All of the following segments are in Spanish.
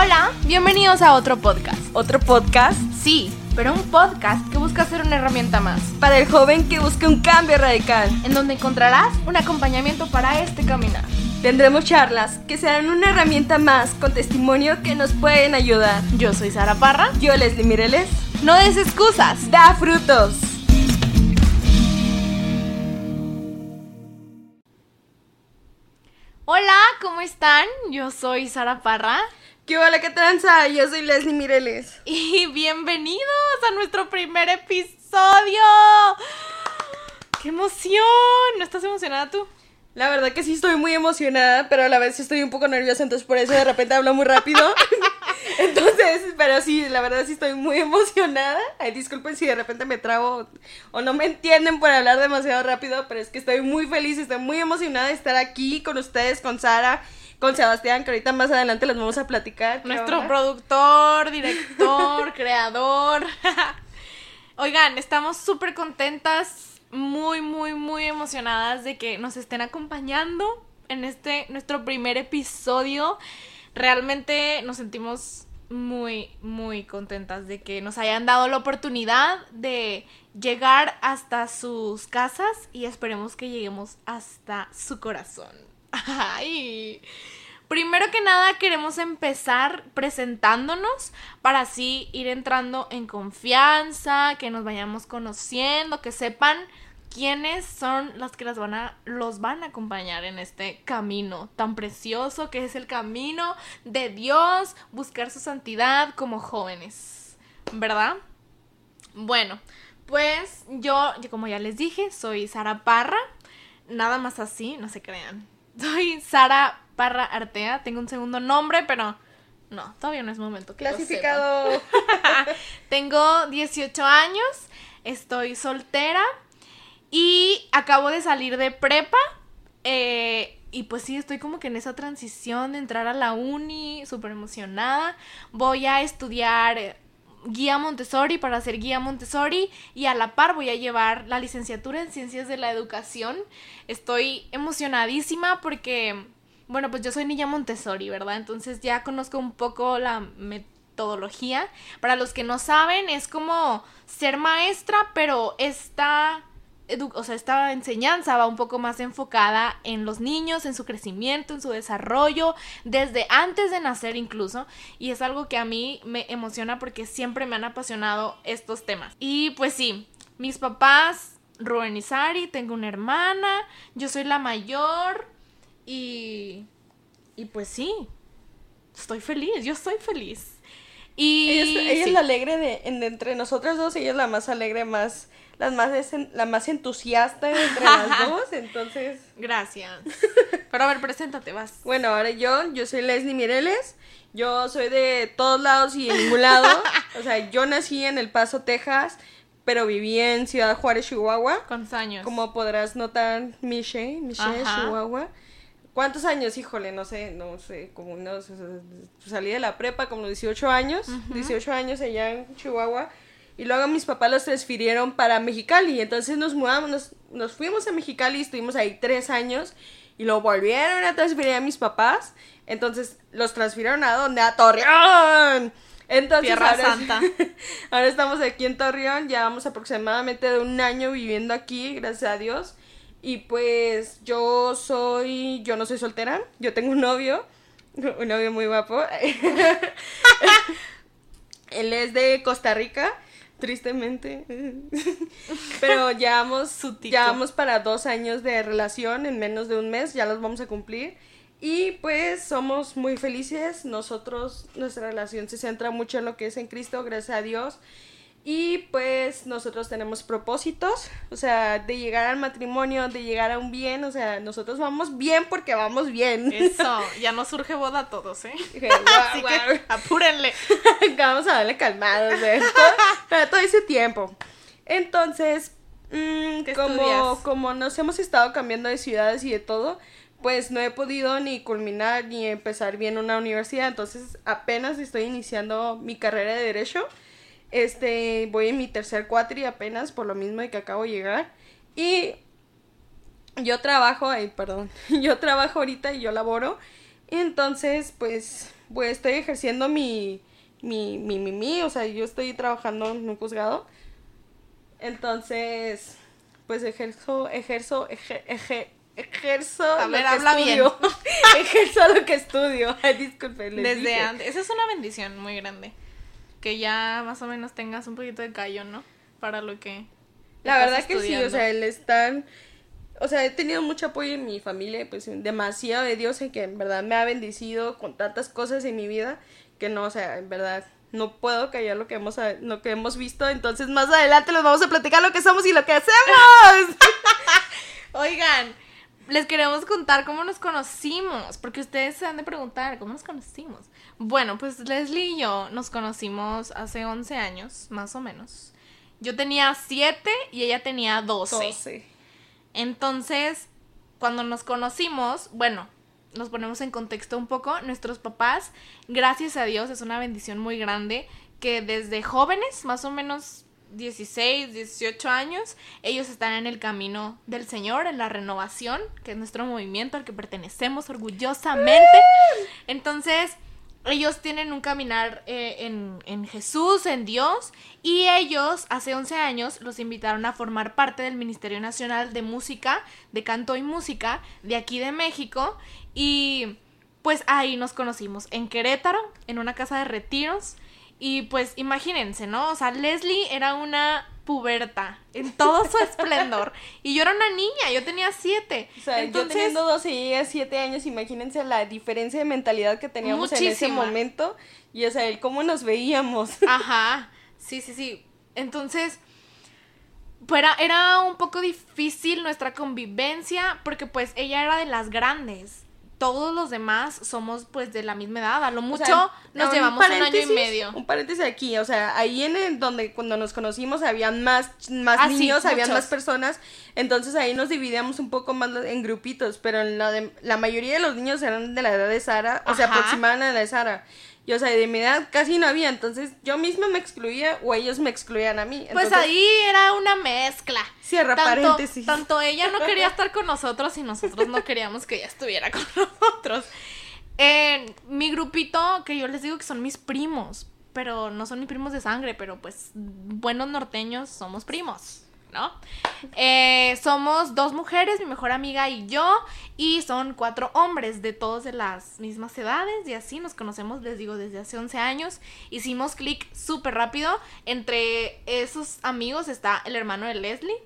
Hola, bienvenidos a otro podcast. ¿Otro podcast? Sí, pero un podcast que busca ser una herramienta más, Para el joven que busca un cambio radical. en donde encontrarás un acompañamiento para este caminar. Tendremos charlas que serán una herramienta más con testimonio que nos pueden ayudar. Yo soy Sara Parra. Yo, Leslie Mireles, No des excusas. da frutos. Hola, ¿cómo están? Yo soy Sara Parra ¿Qué hola, qué tranza? Yo soy Leslie Mireles. y bienvenidos a nuestro primer episodio. ¡Qué emoción! ¿No estás emocionada tú? La verdad que sí estoy muy emocionada, pero a la vez estoy un poco nerviosa, entonces por eso de repente hablo muy rápido. entonces, pero sí, la verdad sí estoy muy emocionada. Ay, disculpen si de repente me trabo o no me entienden por hablar demasiado rápido, pero es que estoy muy feliz, estoy muy emocionada de estar aquí con ustedes, con Sara, con Sebastián, que ahorita más adelante les vamos a platicar. ¿Qué Nuestro onda? productor, director, creador. Oigan, estamos súper contentas, muy, muy, muy emocionadas de que nos estén acompañando en este, nuestro primer episodio. Realmente nos sentimos muy, muy contentas de que nos hayan dado la oportunidad de llegar hasta sus casas y esperemos que lleguemos hasta su corazón. Ay. Primero que nada queremos empezar presentándonos para así ir entrando en confianza, que nos vayamos conociendo, que sepan quiénes son las que las van a, los van a acompañar en este camino tan precioso que es el camino de Dios, buscar su santidad como jóvenes, ¿verdad? Bueno, pues yo, yo como ya les dije, soy Sara Parra, nada más así, no se crean. Soy Sara Parra Artea, tengo un segundo nombre, pero no, todavía no es momento. que Clasificado. tengo 18 años, estoy soltera y acabo de salir de prepa. eh, y pues sí, estoy como que en esa transición de entrar a la uni, súper emocionada. Voy a estudiar guía Montessori para ser guía Montessori y a la par voy a llevar la licenciatura en ciencias de la educación. Estoy emocionadísima porque, bueno, pues yo soy niña Montessori, ¿verdad? Entonces ya conozco un poco la metodología. Para los que no saben, es como ser maestra, pero edu- o sea, esta enseñanza va un poco más enfocada en los niños, en su crecimiento, en su desarrollo, desde antes de nacer incluso. Y es algo que a mí me emociona porque siempre me han apasionado estos temas. Y pues sí, mis papás, Rubén y Sari, tengo una hermana, yo soy la mayor y... Y pues sí, estoy feliz, yo estoy feliz. Y... Ella, es, ella es sí. la alegre de entre nosotras dos, ella es la más alegre, más, las más la más entusiasta entre las dos, entonces, Gracias. Pero a ver, preséntate, vas. bueno, ahora yo, yo soy Leslie Mireles, yo soy de todos lados y de ningún lado, o sea, yo nací en El Paso, Texas, pero viví en Ciudad Juárez, Chihuahua, ¿Cuántos años? como podrás notar, Miche, Miche, Ajá. Chihuahua. ¿Cuántos años? Híjole, no sé, no sé, como unos, salí de la prepa como 18 años, 18 años allá en Chihuahua, y luego mis papás los transfirieron para Mexicali, entonces nos mudamos, nos, nos fuimos a Mexicali, estuvimos ahí tres años, y lo volvieron a transferir a mis papás, entonces los transfirieron a dónde? A Torreón. Entonces, Tierra ahora, Santa. ahora estamos aquí en Torreón, llevamos aproximadamente de un año viviendo aquí, gracias a Dios. Y pues yo soy, yo no soy soltera, yo tengo un novio, un novio muy guapo. Él es de Costa Rica, tristemente. Pero llevamos, Su tico. llevamos para dos años de relación, en menos de un mes, ya los vamos a cumplir. Y pues somos muy felices, nosotros, nuestra relación se centra mucho en lo que es en Cristo, gracias a Dios. Y pues nosotros tenemos propósitos, o sea, de llegar al matrimonio, de llegar a un bien, o sea, nosotros vamos bien porque vamos bien. Eso, ya no surge boda a todos, ¿eh? Dije, "Guau, Así guau". que apúrenle. vamos a darle calmados, ¿eh? Todo- pero todo ese tiempo. Entonces, mm, ¿Qué como, estudias? como nos hemos estado cambiando de ciudades y de todo, pues no he podido ni culminar ni empezar bien una universidad. Entonces, apenas estoy iniciando mi carrera de Derecho. Este, voy en mi tercer cuatri apenas, por lo mismo de que acabo de llegar. Y yo trabajo, ay, perdón, yo trabajo ahorita y yo laboro. Entonces, pues, pues estoy ejerciendo mi, mi, mi, mi, mi, o sea, yo estoy trabajando en un juzgado. Entonces, pues ejerzo, ejerzo, eje- eje- ejerzo A lo ver, que habla bien. estudio. ejerzo lo que estudio. Ay, disculpe, les Desde dije. antes. Esa es una bendición muy grande. Que ya más o menos tengas un poquito de callo, ¿no? Para lo que. La verdad que sí, o sea, el estar, o sea, he tenido mucho apoyo en mi familia, pues demasiado de Dios en que en verdad me ha bendecido con tantas cosas en mi vida que no, o sea, en verdad no puedo callar lo que hemos lo que hemos visto, entonces más adelante les vamos a platicar lo que somos y lo que hacemos. Oigan, les queremos contar cómo nos conocimos, porque ustedes se han de preguntar, ¿cómo nos conocimos? Bueno, pues Leslie y yo nos conocimos hace 11 años, más o menos. Yo tenía 7 y ella tenía 12. 12. Entonces, cuando nos conocimos, bueno, nos ponemos en contexto un poco, nuestros papás, gracias a Dios, es una bendición muy grande que desde jóvenes, más o menos 16, 18 años, ellos están en el camino del Señor, en la renovación, que es nuestro movimiento al que pertenecemos orgullosamente. Entonces, ellos tienen un caminar eh, en, en Jesús, en Dios, y ellos hace 11 años los invitaron a formar parte del Ministerio Nacional de Música, de Canto y Música, de aquí de México, y pues ahí nos conocimos, en Querétaro, en una casa de retiros, y pues imagínense, ¿no? O sea, Leslie era una puberta en todo su esplendor, y yo era una niña, yo tenía 7. O sea, yo teniendo 12 y ella 7 años, imagínense la diferencia de mentalidad que teníamos en ese momento y o sea, el cómo nos veíamos. Ajá, sí, sí, sí. Entonces, pues era, era un poco difícil nuestra convivencia porque pues ella era de las grandes. Todos los demás somos pues de la misma edad. A lo O mucho sea, nos llevamos un año y medio. Un paréntesis aquí, o sea, ahí en el donde cuando nos conocimos habían más, más Ah, sí, niños, habían muchos. más personas, entonces ahí nos dividíamos un poco más en grupitos, pero en la, de- la mayoría de los niños eran de la edad de Sara, o Ajá. aproximaban a la de Sara. Y o sea, de mi edad casi no había, entonces yo misma me excluía o ellos me excluían a mí. Pues ahí era una mezcla. Cierra tanto, paréntesis. Tanto ella no quería estar con nosotros y nosotros no queríamos que ella estuviera con nosotros. En mi grupito, que yo les digo que son mis primos, pero no son mis primos de sangre, pero pues buenos norteños somos primos, ¿no? Eh, somos dos mujeres, mi mejor amiga y yo, y son cuatro hombres de todos de las mismas edades, y así nos conocemos, les digo, desde hace 11 años. Hicimos clic súper rápido. Entre esos amigos está el hermano de Leslie.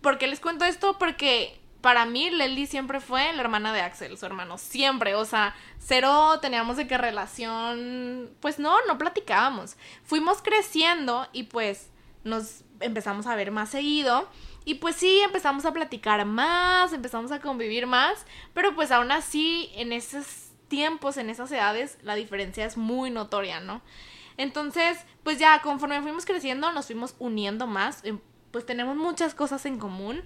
¿Por qué les cuento esto? Porque para mí Leslie siempre fue la hermana de Axel, su hermano, siempre, o sea, cero teníamos de qué relación, pues no, no platicábamos. Fuimos creciendo y pues nos empezamos a ver más seguido y pues sí, empezamos a platicar más, empezamos a convivir más, pero pues aún así en esos tiempos, en esas edades, la diferencia es muy notoria, ¿no? Entonces, pues ya conforme fuimos creciendo, nos fuimos uniendo más, em, pues tenemos muchas cosas en común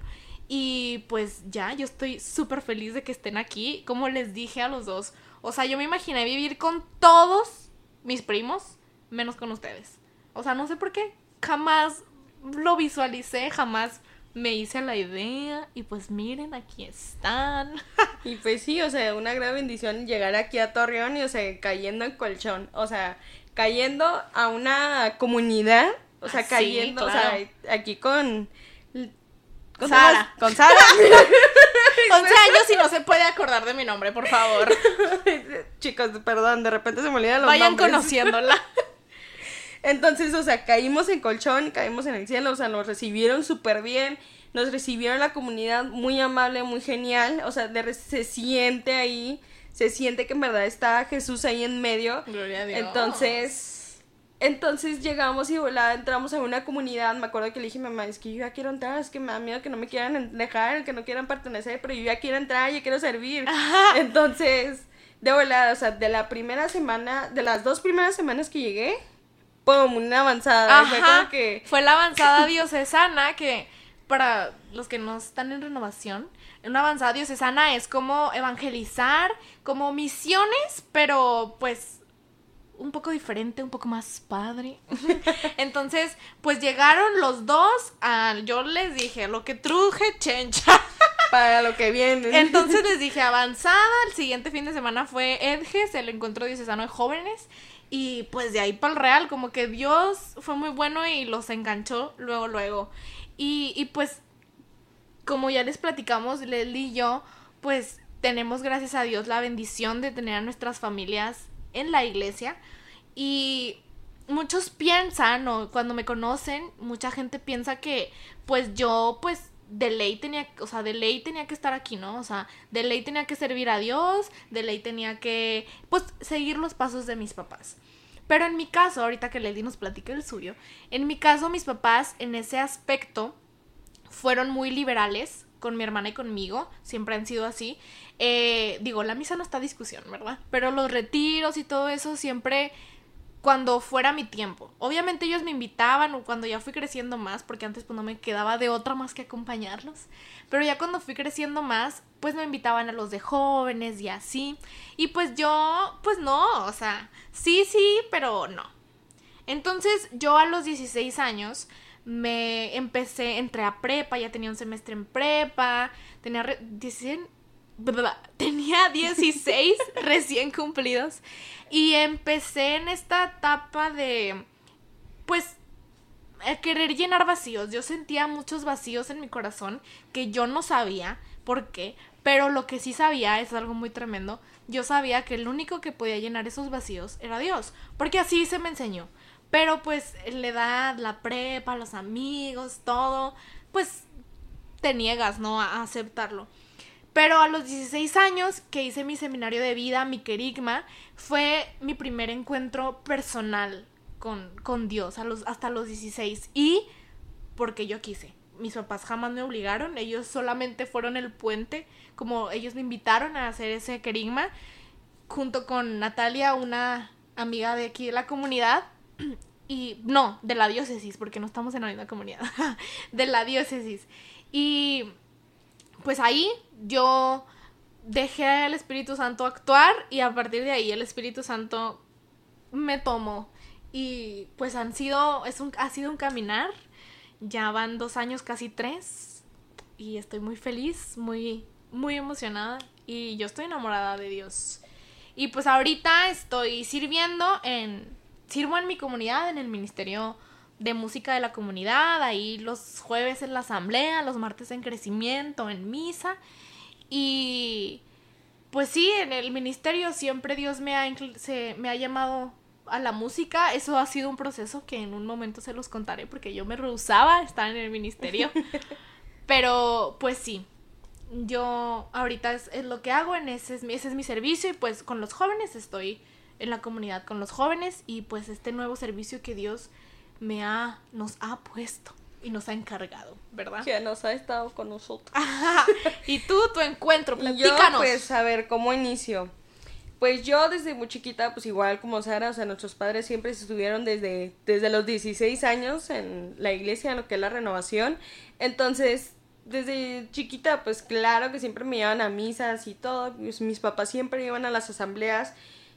y pues ya, yo estoy súper feliz de que estén aquí, como les dije a los dos. O sea, yo me imaginé vivir con todos mis primos, menos con ustedes. O sea, no sé por qué, jamás lo visualicé, jamás me hice la idea y pues miren, aquí están. Y pues sí, o sea, una gran bendición llegar aquí a Torreón y, o sea, cayendo en colchón. O sea, cayendo a una comunidad. O sea, Ah, sí, cayendo, claro. o sea, aquí con. ¿cómo se Sara. llama? Con Sara. 11 años y no se puede acordar de mi nombre, por favor. Chicos, perdón, de repente se me olvidan los Vayan nombres. conociéndola. Entonces, o sea, caímos en colchón, caímos en el cielo, o sea, nos recibieron súper bien, nos recibieron la comunidad muy amable, muy genial, o sea, de se siente ahí, se siente que en verdad está Jesús ahí en medio. Gloria a Dios. Entonces, entonces llegamos y volada, entramos a una comunidad, me acuerdo que le dije a mi mamá, es que yo ya quiero entrar, es que me da miedo que no me quieran dejar, que no quieran pertenecer, pero yo ya quiero entrar, yo quiero servir. Entonces, de volada, o sea, de la primera semana, de las dos primeras semanas que llegué, ¡pum! Una avanzada. Fue Ajá, como que... fue la avanzada diocesana que para los que no están en renovación, una avanzada diocesana es como evangelizar, como misiones, pero pues un poco diferente, un poco más padre. Entonces, pues llegaron los dos, a, yo les dije, lo que truje chencha. para lo que viene. Entonces les dije avanzada, el siguiente fin de semana fue Edges, el encuentro diocesano de jóvenes. Y pues de ahí para el real, como que Dios fue muy bueno y los enganchó luego, luego. Y, y pues, como ya les platicamos, Leslie y yo, pues tenemos gracias a Dios la bendición de tener a nuestras familias en la iglesia. Y muchos piensan, o cuando me conocen, mucha gente piensa que pues yo pues de ley tenía, o sea, de ley tenía que estar aquí, ¿no? O sea, de ley tenía que servir a Dios, de ley tenía que, pues, seguir los pasos de mis papás. Pero en mi caso, ahorita que Lady nos platica el suyo, en mi caso mis papás en ese aspecto fueron muy liberales con mi hermana y conmigo, siempre han sido así. Eh, digo, la misa no está a discusión, ¿verdad? Pero los retiros y todo eso siempre cuando fuera mi tiempo. Obviamente ellos me invitaban cuando ya fui creciendo más, porque antes pues no me quedaba de otra más que acompañarlos. Pero ya cuando fui creciendo más, pues me invitaban a los de jóvenes y así. Y pues yo, pues no, o sea, sí, sí, pero no. Entonces yo a los 16 años me empecé, entré a prepa, ya tenía un semestre en prepa, tenía 16, tenía 16 recién cumplidos y empecé en esta etapa de, pues, querer llenar vacíos. Yo sentía muchos vacíos en mi corazón que yo no sabía por qué, pero lo que sí sabía es algo muy tremendo. Yo sabía que el único que podía llenar esos vacíos era Dios, porque así se me enseñó. Pero pues la edad, la prepa, los amigos, todo, pues te niegas, ¿no? A aceptarlo. Pero a los 16 años que hice mi seminario de vida, mi querigma, fue mi primer encuentro personal con, con Dios a los, hasta los 16. Y porque yo quise. Mis papás jamás me obligaron, ellos solamente fueron el puente, como ellos me invitaron a hacer ese querigma, junto con Natalia, una amiga de aquí de la comunidad, y no, de la diócesis, porque no estamos en la misma comunidad, de la diócesis. Y pues ahí yo dejé al Espíritu Santo actuar y a partir de ahí el Espíritu Santo me tomó. Y pues han sido, es un, ha sido un caminar. Ya van dos años, casi tres. Y estoy muy feliz, muy, muy emocionada. Y yo estoy enamorada de Dios. Y pues ahorita estoy sirviendo en, sirvo en mi comunidad, en el ministerio de música de la comunidad, ahí los jueves en la asamblea, los martes en crecimiento, en misa. Y pues sí, en el ministerio siempre Dios me ha, se, me ha llamado a la música. Eso ha sido un proceso que en un momento se los contaré porque yo me rehusaba a estar en el ministerio. Pero pues sí, yo ahorita es, lo que hago, en ese es, ese es mi servicio y pues con los jóvenes estoy en la comunidad con los jóvenes y pues este nuevo servicio que Dios me ha, nos ha puesto y nos ha encargado, ¿verdad? Que nos ha estado con nosotros. y tú, tu encuentro, platícanos. Yo, pues, a ver, ¿cómo inicio? Pues yo desde muy chiquita, pues igual como Sara, o sea, nuestros padres siempre estuvieron desde, desde los 16 años en la iglesia, en lo que es la renovación. Entonces, desde chiquita, pues claro que siempre me llevaban a misas y todo. Pues, mis papás siempre iban a las asambleas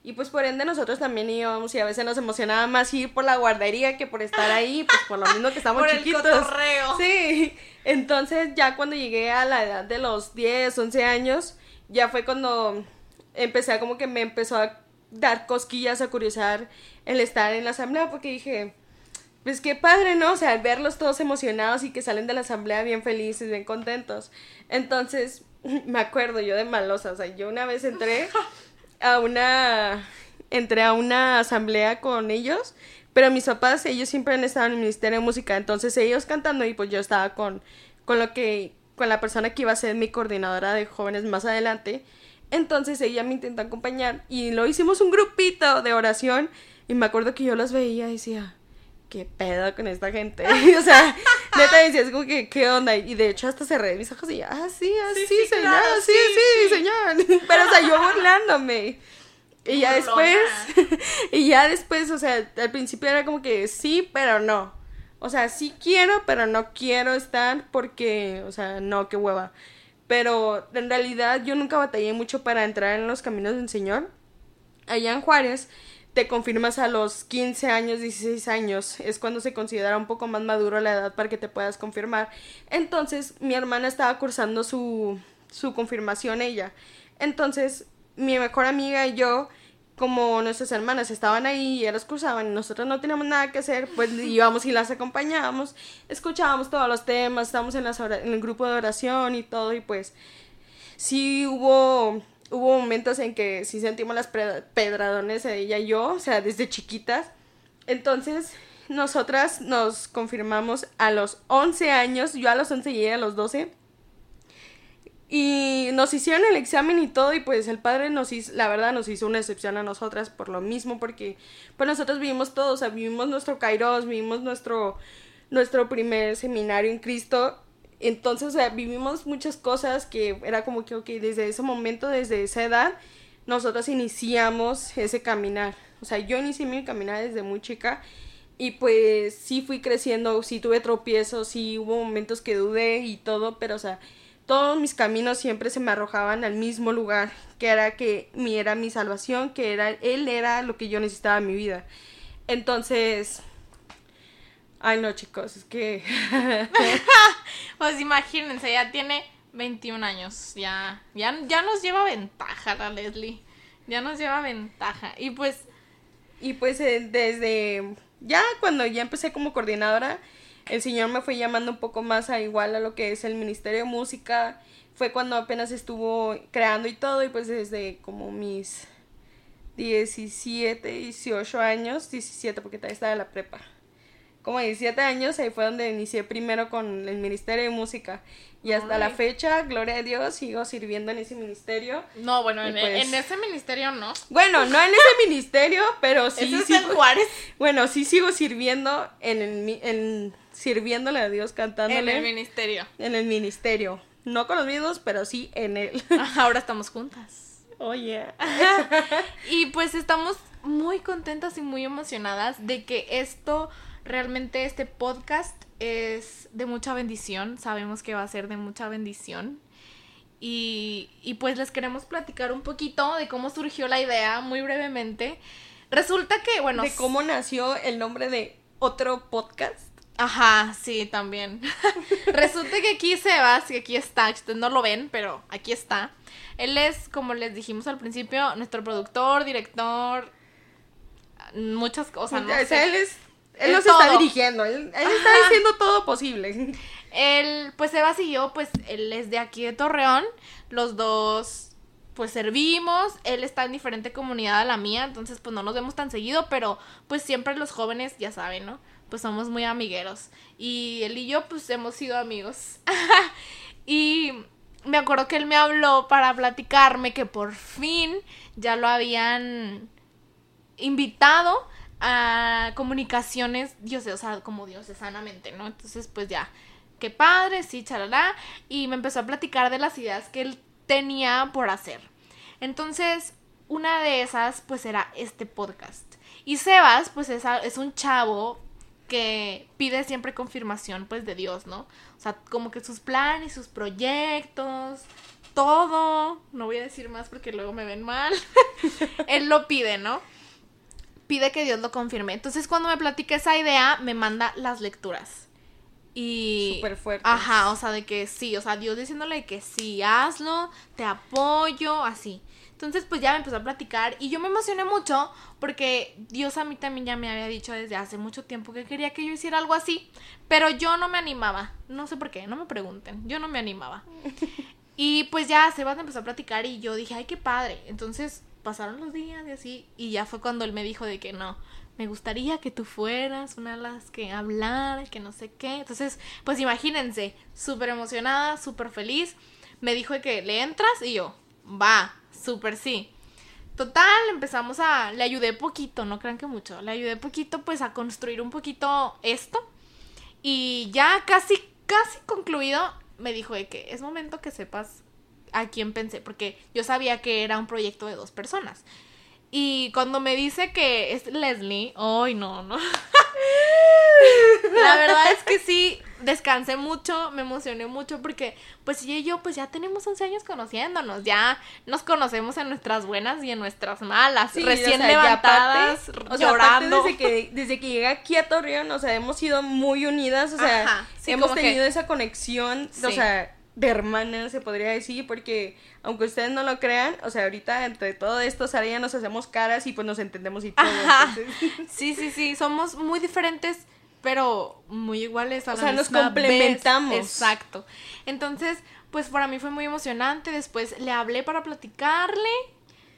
y pues por ende nosotros también íbamos y a veces nos emocionaba más ir por la guardería que por estar ahí, pues por lo mismo que estamos por chiquitos. El cotorreo. Sí. Entonces ya cuando llegué a la edad de los 10, 11 años, ya fue cuando empecé a como que me empezó a dar cosquillas, a curiosar el estar en la asamblea, porque dije, pues qué padre, ¿no? O sea, verlos todos emocionados y que salen de la asamblea bien felices, bien contentos. Entonces, me acuerdo yo de malosa, o sea, yo una vez entré a una, entré a una asamblea con ellos, pero mis papás, ellos siempre han estado en el Ministerio de Música, entonces ellos cantando y pues yo estaba con, con lo que, con la persona que iba a ser mi coordinadora de jóvenes más adelante, entonces ella me intentó acompañar y lo hicimos un grupito de oración y me acuerdo que yo los veía y decía, qué pedo con esta gente. o sea, neta decías como que, ¿qué onda? Y de hecho hasta cerré mis ojos y, ah, sí, ah, sí, señor, sí, sí, señor. Pero, o sea, yo burlándome. Y ya después, y ya después, o sea, al principio era como que sí, pero no. O sea, sí quiero, pero no quiero estar porque, o sea, no, qué hueva. Pero en realidad yo nunca batallé mucho para entrar en los caminos del Señor. Allá en Juárez te confirmas a los 15 años, 16 años, es cuando se considera un poco más maduro la edad para que te puedas confirmar. Entonces, mi hermana estaba cursando su, su confirmación ella. Entonces, mi mejor amiga y yo, como nuestras hermanas estaban ahí y ellas cursaban y nosotros no teníamos nada que hacer, pues íbamos y las acompañábamos, escuchábamos todos los temas, estábamos en, las en el grupo de oración y todo y pues sí hubo hubo momentos en que sí sentimos las pedradones ella y yo, o sea, desde chiquitas. Entonces, nosotras nos confirmamos a los 11 años, yo a los 11 y ella a los 12. Y nos hicieron el examen y todo, y pues el padre nos hizo, la verdad nos hizo una excepción a nosotras por lo mismo, porque pues nosotros vivimos todo, o sea, vivimos nuestro Kairos, vivimos nuestro, nuestro primer seminario en Cristo, entonces, o sea, vivimos muchas cosas que era como que, desde ese momento, desde esa edad, nosotros iniciamos ese caminar. O sea, yo inicié mi caminar desde muy chica y pues sí fui creciendo, sí tuve tropiezos, sí hubo momentos que dudé y todo, pero o sea, todos mis caminos siempre se me arrojaban al mismo lugar, que era que mi era mi salvación, que era él era lo que yo necesitaba en mi vida. Entonces, Ay, no, chicos, es que. pues imagínense, ya tiene 21 años. Ya, ya, ya nos lleva ventaja la Leslie. Ya nos lleva ventaja. Y pues. Y pues eh, desde. Ya cuando ya empecé como coordinadora, el Señor me fue llamando un poco más a igual a lo que es el Ministerio de Música. Fue cuando apenas estuvo creando y todo. Y pues desde como mis 17, 18 años. 17, porque todavía estaba en la prepa como 17 años, ahí fue donde inicié primero con el Ministerio de Música. Y hasta la fecha, gloria a Dios, sigo sirviendo en ese ministerio. No, bueno, en, pues ese ministerio no. Bueno, no en ese ministerio, pero sí. ¿Ese es Juárez? Bueno, sí sigo sirviendo en el, en, sirviéndole a Dios, cantándole. En el ministerio. En el ministerio. No con los mismos, pero sí en él. Ahora estamos juntas. Oye. y pues estamos muy contentas y muy emocionadas de que esto Realmente este podcast es de mucha bendición, sabemos que va a ser de mucha bendición. Y, y pues les queremos platicar un poquito de cómo surgió la idea, muy brevemente. Resulta que, bueno... De cómo nació el nombre de otro podcast. Ajá, sí, también. Resulta que aquí Sebas, que aquí está, ustedes no lo ven, pero aquí está. Él es, como les dijimos al principio, nuestro productor, director, muchas cosas. ¿no? él es él nos está dirigiendo, él, está diciendo todo posible. Él, pues Sebas y yo, pues él es de aquí de Torreón, los dos pues servimos, él está en diferente comunidad a la mía, entonces pues no nos vemos tan seguido, pero pues siempre los jóvenes, ya saben, ¿no? Pues somos muy amigueros. Y él y yo pues hemos sido amigos. y me acuerdo que él me habló para platicarme que por fin ya lo habían invitado a comunicaciones, Dios, o sea, como Dios, sanamente, ¿no? Entonces, pues ya, qué padre, sí, charalá, y me empezó a platicar de las ideas que él tenía por hacer. Entonces, una de esas, pues era este podcast. Y Sebas, pues es, es un chavo que pide siempre confirmación, pues, de Dios, ¿no? O sea, como que sus planes, sus proyectos, todo, no voy a decir más porque luego me ven mal, él lo pide, ¿no? Pide que Dios lo confirme. Entonces, cuando me platica esa idea, me manda las lecturas. Y. Súper fuerte. Ajá, o sea, de que sí, o sea, Dios diciéndole que sí, hazlo, te apoyo, así. Entonces, pues ya me empezó a platicar y yo me emocioné mucho porque Dios a mí también ya me había dicho desde hace mucho tiempo que quería que yo hiciera algo así, pero yo no me animaba. No sé por qué, no me pregunten, yo no me animaba. Y pues ya Sebas empezó a platicar y yo dije, ay, qué padre. Entonces pasaron los días y así, y ya fue cuando él me dijo de que no, me gustaría que tú fueras una de las que hablara, que no sé qué. Entonces, pues imagínense, súper emocionada, súper feliz. Me dijo de que le entras y yo, va, súper sí. Total, empezamos a, le ayudé poquito, no crean que mucho, le ayudé poquito pues a construir un poquito esto. Y ya casi, casi concluido, me dijo de que es momento que sepas a quién pensé, porque yo sabía que era un proyecto de dos personas. Y cuando me dice que es Leslie, ay, no, no. La verdad es que sí, descansé mucho, me emocioné mucho porque pues ella y yo pues ya tenemos 11 años conociéndonos, ya nos conocemos en nuestras buenas y en nuestras malas, Sí, recién o sea, levantadas, aparte- o sea, aparte llorando. desde que, desde que llegué aquí a Torreón, o sea, hemos sido muy unidas, o sea, Ajá, sí, hemos que- tenido esa conexión, o sea, de hermanas, se podría decir, porque aunque ustedes no lo crean, o sea, ahorita entre todo esto, Sara y nos hacemos caras y pues nos entendemos y todo. Ajá. entonces- Sí, sí, sí, somos muy diferentes, pero muy iguales a O la sea, nos complementamos. vez. Exacto. Entonces, pues para mí fue muy emocionante. Después le hablé para platicarle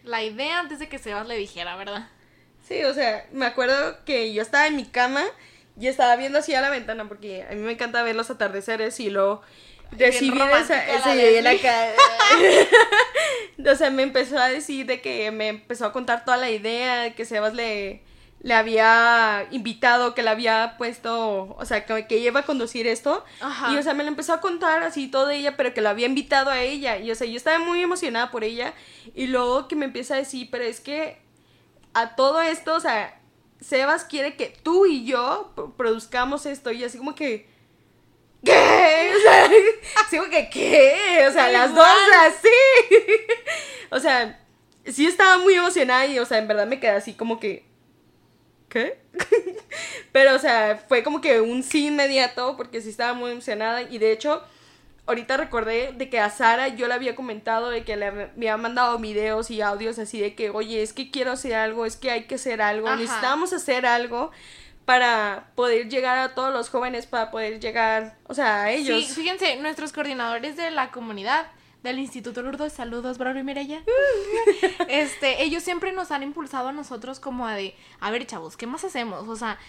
la idea antes de que Sebas le dijera, ¿verdad? Sí, o sea, me acuerdo que yo estaba en mi cama y estaba viendo así a la ventana porque a mí me encanta ver los atardeceres y luego Recibir romántica esa, la o sea, me empezó a decir de que me empezó a contar toda la idea de que Sebas le le había invitado, que le había puesto, o sea, que, que iba a conducir esto. Ajá. Y, o sea, me lo empezó a contar así todo ella, pero que lo había invitado a ella. Y, o sea, yo estaba muy emocionada por ella. Y luego que me empieza a decir, pero es que a todo esto, o sea, Sebas quiere que tú y yo pro- produzcamos esto. Y así como que. ¿Qué? O sea, que, ¿qué? O sea, las dos así. o sea, sí estaba muy emocionada y, o sea, en verdad me quedé así como que. ¿Qué? Pero, o sea, fue como que un sí inmediato porque sí estaba muy emocionada y de hecho, ahorita recordé de que a Sara yo le había comentado de que le había mandado videos y audios así de que, oye, es que quiero hacer algo, es que hay que hacer algo, Ajá. necesitamos hacer algo para poder llegar a todos los jóvenes, para poder llegar, o sea, a ellos. Sí, fíjense, nuestros coordinadores de la comunidad del Instituto Lourdes, saludos, Braulio y Mireya. este, ellos siempre nos han impulsado a nosotros como a de, a ver, chavos, ¿qué más hacemos? O sea,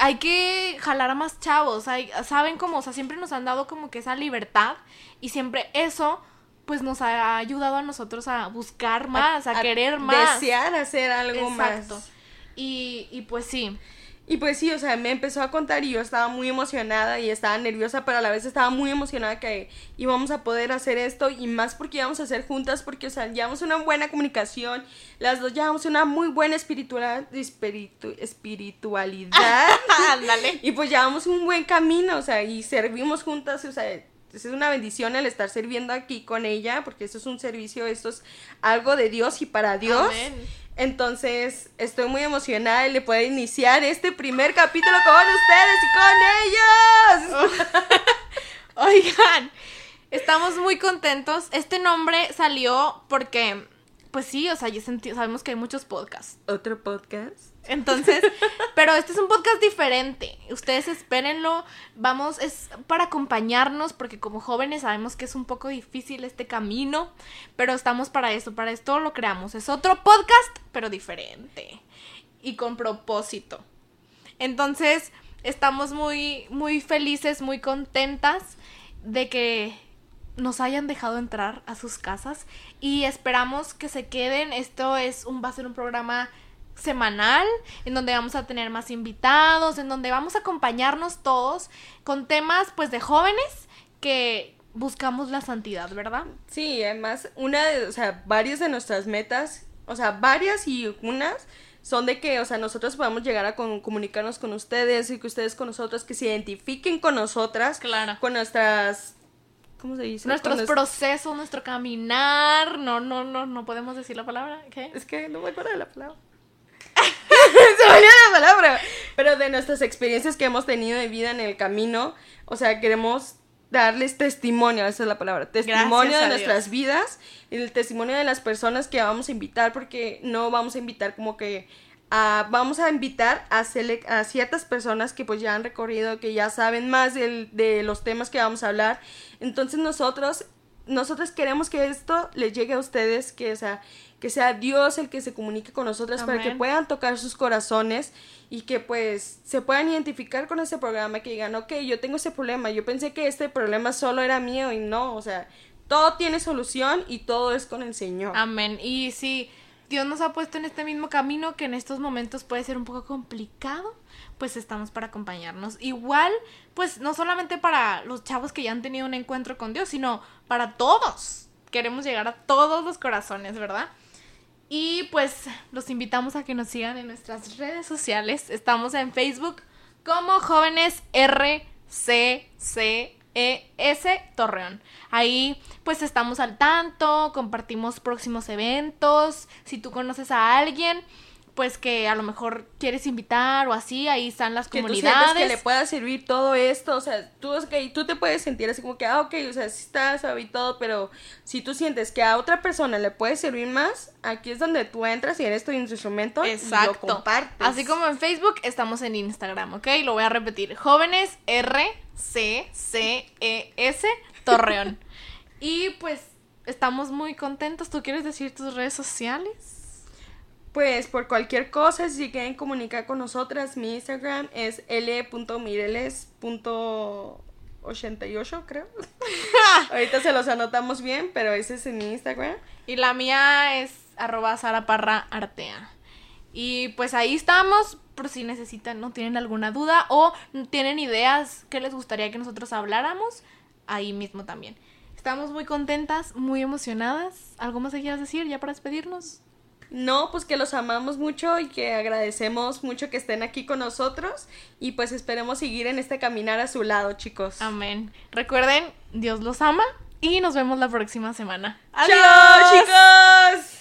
hay que jalar a más chavos, hay, saben cómo, o sea, siempre nos han dado como que esa libertad y siempre eso pues nos ha ayudado a nosotros a buscar más, a, querer más. Desear hacer algo Exacto. más. Y, y pues sí. Y pues sí, o sea, me empezó a contar y yo estaba muy emocionada y estaba nerviosa, pero a la vez estaba muy emocionada que íbamos a poder hacer esto y más porque íbamos a hacer juntas, porque, o sea, llevamos una buena comunicación, las dos llevamos una muy buena espiritual, espiritu- espiritualidad Ándale. y pues llevamos un buen camino, o sea, y servimos juntas, o sea, es una bendición el estar sirviendo aquí con ella, porque esto es un servicio, esto es algo de Dios y para Dios. Amén. Entonces, estoy muy emocionada y le puedo iniciar este primer capítulo con ustedes y con ellos. Oigan, estamos muy contentos. Este nombre salió porque, pues sí, o sea, yo sentí, sabemos que hay muchos podcasts. Otro podcast. Entonces, pero este es un podcast diferente. Ustedes espérenlo. Vamos, es para acompañarnos, porque como jóvenes sabemos que es un poco difícil este camino, pero estamos para eso, para esto lo creamos. Es otro podcast, pero diferente y con propósito. Entonces, estamos muy, muy felices, muy contentas de que nos hayan dejado entrar a sus casas y esperamos que se queden. Esto es un, va a ser un programa semanal en donde vamos a tener más invitados, en donde vamos a acompañarnos todos con temas pues de jóvenes que buscamos la santidad, ¿verdad? Sí, además, una de, o sea, varias de nuestras metas, o sea, varias y unas son de que, o sea, nosotros podamos llegar a con- comunicarnos con ustedes y que ustedes con nosotros, que se identifiquen con nosotras, Claro. con nuestras, ¿cómo se dice? Nuestros procesos, nuestro caminar, no, no, no, no podemos decir la palabra, ¿qué? Es que no me acuerdo de la palabra. Olvidó la palabra. Pero de nuestras experiencias que hemos tenido de vida en el camino, o sea, queremos darles testimonio, esa es la palabra, testimonio de nuestras Dios. vidas y el testimonio de las personas que vamos a invitar, porque no vamos a invitar como que a- vamos a invitar a, a ciertas personas que pues ya han recorrido, que ya saben más del- de los temas que vamos a hablar. Entonces nosotros, nosotros queremos que esto les llegue a ustedes, que, o sea, que sea Dios el que se comunique con nosotras para que puedan tocar sus corazones y que pues se puedan identificar con ese programa, que digan, ok, yo tengo ese problema, yo pensé que este problema solo era mío y no, o sea, todo tiene solución y todo es con el Señor. Amén. Y si Dios nos ha puesto en este mismo camino que en estos momentos puede ser un poco complicado, pues estamos para acompañarnos. Igual, pues no solamente para los chavos que ya han tenido un encuentro con Dios, sino para todos. Queremos llegar a todos los corazones, ¿verdad? Y pues los invitamos a que nos sigan en nuestras redes sociales. Estamos en Facebook como jóvenes RCCES Torreón. Ahí pues estamos al tanto, compartimos próximos eventos. Si tú conoces a alguien, pues que a lo mejor quieres invitar o así, ahí están las que comunidades. Tú que le pueda servir todo esto, o sea, tú, que tú te puedes sentir así como que, ah, ok, o sea, sí está sabe todo, pero si tú sientes que a otra persona le puede servir más, aquí es donde tú entras y eres tu instrumento Exacto. y lo compartes. Así como en Facebook, estamos en Instagram, ¿ok? Lo voy a repetir. Jóvenes R C C E S Torreón. y pues estamos muy contentos. ¿Tú quieres decir tus redes sociales? Pues por cualquier cosa, si quieren comunicar con nosotras, mi Instagram es l.mireles.88, creo. Ahorita se los anotamos bien, pero ese es en mi Instagram. Y la mía es arroba Sara Parra Artea. Y pues ahí estamos, por si necesitan, no tienen alguna duda o tienen ideas que les gustaría que nosotros habláramos, ahí mismo también. Estamos muy contentas, muy emocionadas. ¿Algo más que quieras decir ya para despedirnos? No, pues que los amamos mucho y que agradecemos mucho que estén aquí con nosotros y pues esperemos seguir en este caminar a su lado, chicos. Amén. Recuerden, Dios los ama y nos vemos la próxima semana. ¡Adiós! ¡Chao, chicos!